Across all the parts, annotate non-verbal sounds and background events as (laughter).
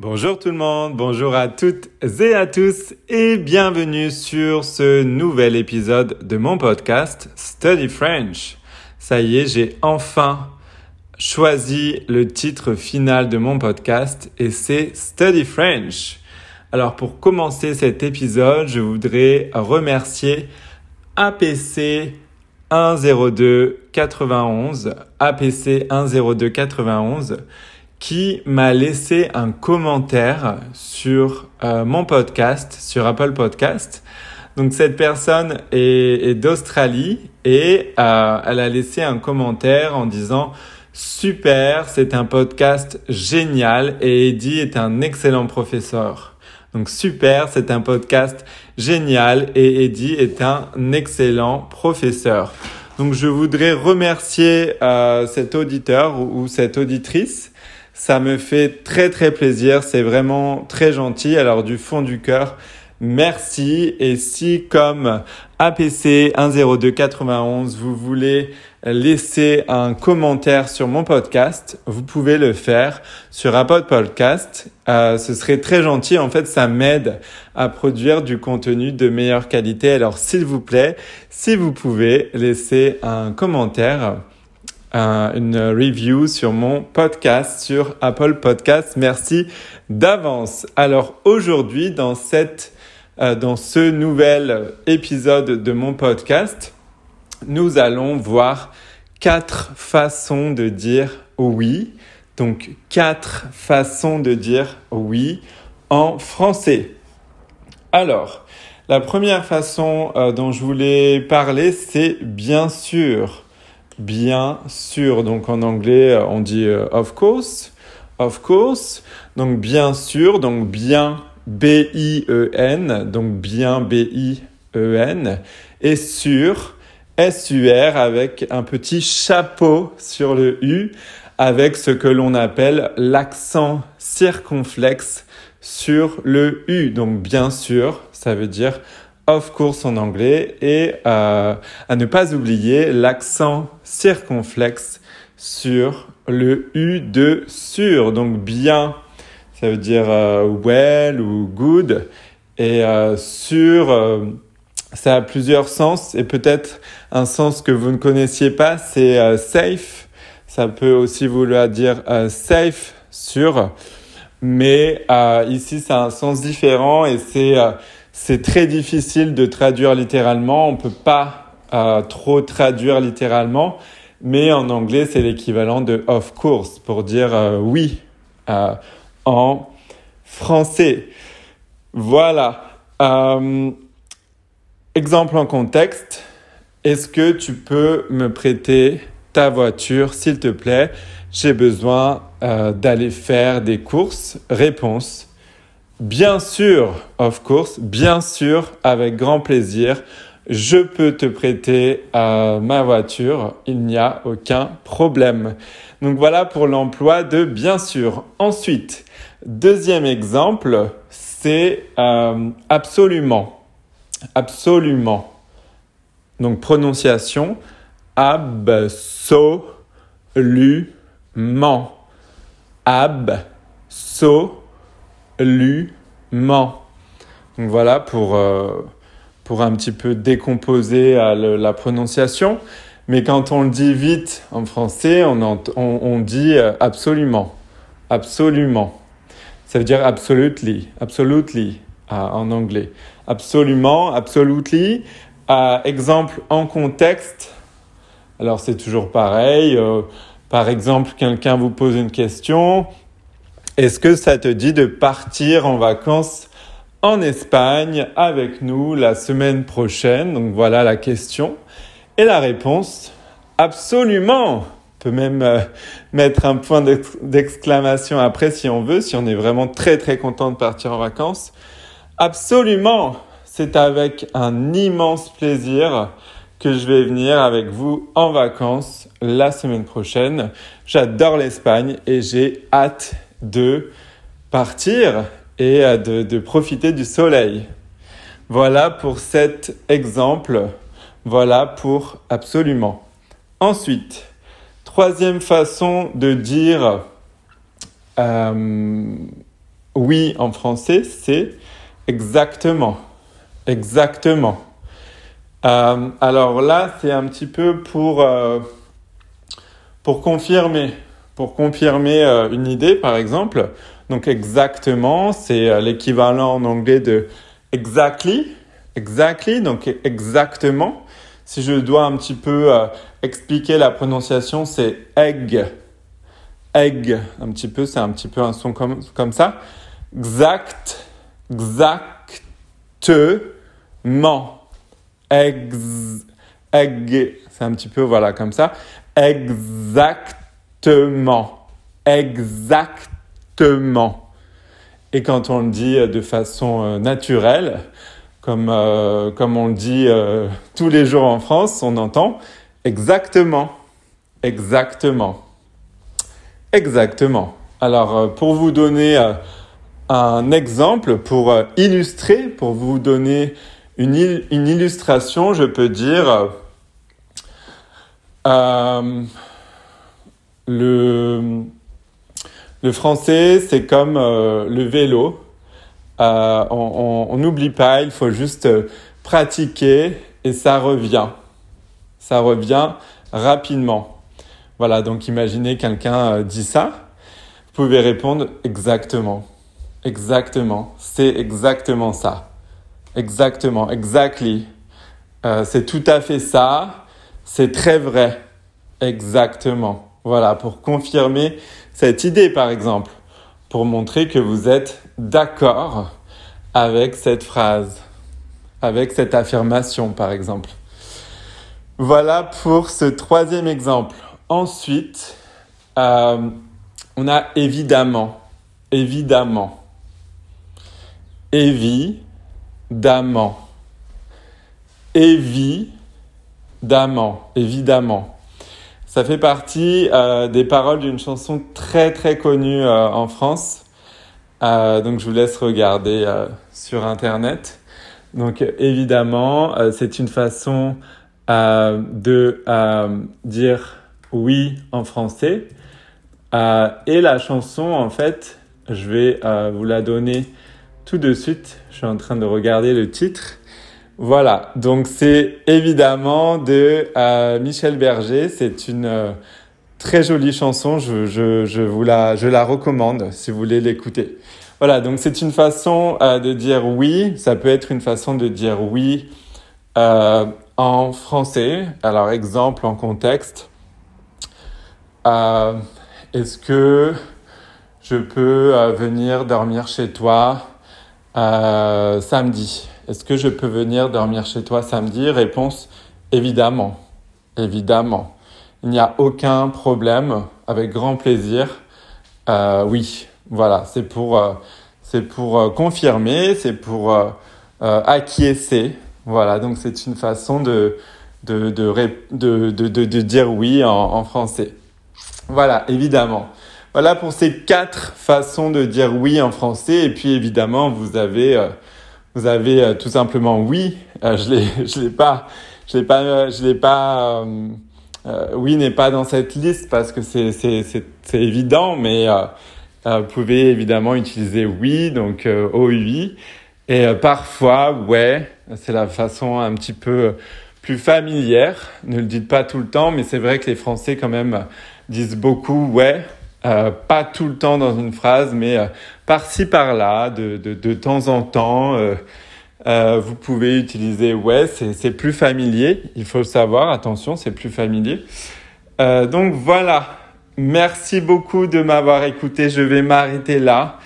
Bonjour tout le monde, bonjour à toutes et à tous et bienvenue sur ce nouvel épisode de mon podcast Study French. Ça y est, j'ai enfin choisi le titre final de mon podcast et c'est Study French. Alors pour commencer cet épisode, je voudrais remercier APC 10291, APC 10291 qui m'a laissé un commentaire sur euh, mon podcast, sur Apple Podcast. Donc cette personne est, d'Australie et euh, elle a laissé un commentaire en disant super, c'est un podcast génial et Eddie est un excellent professeur. Donc super, c'est un podcast génial et Eddie est un excellent professeur. Donc je voudrais remercier euh, cet auditeur ou cette auditrice ça me fait très très plaisir, c'est vraiment très gentil. Alors du fond du cœur, merci. Et si comme APC 10291, vous voulez laisser un commentaire sur mon podcast, vous pouvez le faire sur Apple Podcast. Euh, ce serait très gentil. En fait, ça m'aide à produire du contenu de meilleure qualité. Alors, s'il vous plaît, si vous pouvez laisser un commentaire, une review sur mon podcast sur Apple Podcast. Merci d'avance. Alors aujourd'hui, dans cette, euh, dans ce nouvel épisode de mon podcast, nous allons voir quatre façons de dire oui. Donc quatre façons de dire oui en français. Alors, la première façon euh, dont je voulais parler, c'est bien sûr bien sûr. Donc en anglais, on dit euh, of course, of course. Donc bien sûr, donc bien B-I-E-N, donc bien B-I-E-N, et sur S-U-R avec un petit chapeau sur le U, avec ce que l'on appelle l'accent circonflexe sur le U. Donc bien sûr, ça veut dire of course en anglais et euh, à ne pas oublier l'accent circonflexe sur le U de sur. Donc bien, ça veut dire euh, well ou good et euh, sur, ça a plusieurs sens et peut-être un sens que vous ne connaissiez pas, c'est safe. Ça peut aussi vouloir dire safe, sur. Mais ici, ça a un sens différent et c'est c'est très difficile de traduire littéralement. On peut pas euh, trop traduire littéralement, mais en anglais, c'est l'équivalent de of course pour dire euh, oui euh, en français. Voilà. exemple en contexte. Est-ce que tu peux me prêter ta voiture, s'il te plaît? J'ai besoin d'aller faire des courses. Réponse Bien sûr, of course, bien sûr, avec grand plaisir, je peux te prêter ma voiture, il n'y a aucun problème. Donc voilà pour l'emploi de bien sûr. Ensuite, deuxième exemple, c'est euh, absolument. Absolument. Donc prononciation absolument. Absolument ment. Donc voilà pour, euh, pour un petit peu décomposer euh, la prononciation. Mais quand on le dit vite en français, on, on, dit euh, absolument. Absolument. Ça veut dire absolutely. Absolutely en anglais. Absolument, absolutely. exemple en contexte. Alors c'est toujours pareil. par exemple, quelqu'un vous pose une question est-ce que ça te dit de partir en vacances en Espagne avec nous la semaine prochaine? Donc voilà la question. Et la réponse, absolument. On peut même euh, mettre un point d'exclamation après si on veut, si on est vraiment très très content de partir en vacances. Absolument. C'est avec un immense plaisir que je vais venir avec vous en vacances la semaine prochaine. J'adore l'Espagne et j'ai hâte de partir et euh, de, profiter du soleil. Voilà pour cet exemple. Voilà pour absolument. Ensuite, troisième façon de dire euh, oui en français, c'est exactement. Exactement. Euh, alors là, c'est un petit peu pour confirmer, pour confirmer euh, une idée, par exemple. Donc exactement, c'est l'équivalent en anglais de exactly. Exactly, donc exactement. Si je dois un petit peu expliquer la prononciation, c'est egg. Egg, un petit peu, c'est un petit peu un son comme, comme ça. Exact, exactement ex, egg, c'est un petit peu, voilà, comme ça. Exactement. Exactement. Et quand on le dit de façon euh, naturelle, comme, euh, comme on le dit euh, tous les jours en France, on entend exactement. Exactement. Exactement. Alors, pour vous donner un exemple, pour illustrer, pour vous donner une, illustration, je peux dire euh, le, français, c'est comme euh, le vélo. Euh, on n'oublie pas, il faut juste pratiquer et ça revient. Ça revient rapidement. Voilà, donc imaginez quelqu'un dit ça. Vous pouvez répondre exactement. Exactement. C'est exactement ça. Exactement, exactly. Euh, c'est tout à fait ça. C'est très vrai. Exactement. Voilà, pour confirmer cette idée, par exemple, pour montrer que vous êtes d'accord avec cette phrase, avec cette affirmation, par exemple. Voilà pour ce troisième exemple. Ensuite, euh, on a évidemment, évidemment, évi, Évidemment. Évidemment. Évidemment. Ça fait partie euh, des paroles d'une chanson très très connue euh, en France. Euh, donc je vous laisse regarder sur Internet. Donc évidemment, c'est une façon de dire oui en français. et la chanson, en fait, je vais vous la donner tout de suite. Je suis en train de regarder le titre. Voilà, donc c'est évidemment de euh, Michel Berger. C'est une euh, très jolie chanson. Je, vous la, recommande si vous voulez l'écouter. Voilà, donc c'est une façon euh, de dire oui. Ça peut être une façon de dire oui en français. Alors, exemple en contexte. Est-ce que je peux venir dormir chez toi samedi? Est-ce que je peux venir dormir chez toi samedi? Réponse évidemment. Évidemment. Il n'y a aucun problème. Avec grand plaisir. Euh, oui. Voilà. C'est pour, euh, pour confirmer. C'est pour acquiescer. Voilà. Donc c'est une façon de de, de, dire oui en, français. Voilà. Évidemment. Voilà pour ces quatre façons de dire oui en français. Et puis évidemment, vous avez, euh, vous avez euh, tout simplement oui. Euh, je l'ai, (laughs) je l'ai pas, je l'ai pas, pas. oui n'est pas dans cette liste parce que c'est évident, mais vous pouvez évidemment utiliser oui, donc oui. Et parfois, ouais, c'est la façon un petit peu plus familière. Ne le dites pas tout le temps, mais c'est vrai que les Français quand même disent beaucoup ouais euh, pas tout le temps dans une phrase, mais euh, par-ci par-là, de, de, temps en temps. Euh vous pouvez utiliser ouais, c'est plus familier. Il faut le savoir, attention, c'est plus familier. donc voilà. Merci beaucoup de m'avoir écouté. Je vais m'arrêter là.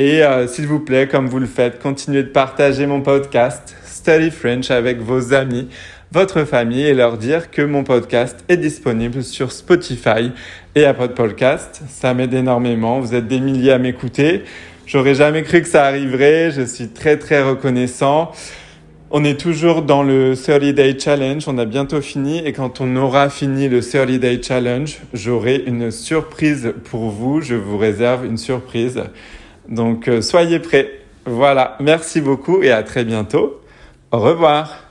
Et s'il vous plaît, comme vous le faites, continuez de partager mon podcast Study French avec vos amis votre famille et leur dire que mon podcast est disponible sur Spotify et Apple Podcast. Ça m'aide énormément. Vous êtes des milliers à m'écouter. J'aurais jamais cru que ça arriverait. Je suis très très reconnaissant. On est toujours dans le 30 Day Challenge. On a bientôt fini et quand on aura fini le 30 Day Challenge, j'aurai une surprise pour vous. Je vous réserve une surprise. Donc euh, soyez prêts. Voilà. Merci beaucoup et à très bientôt. Au revoir.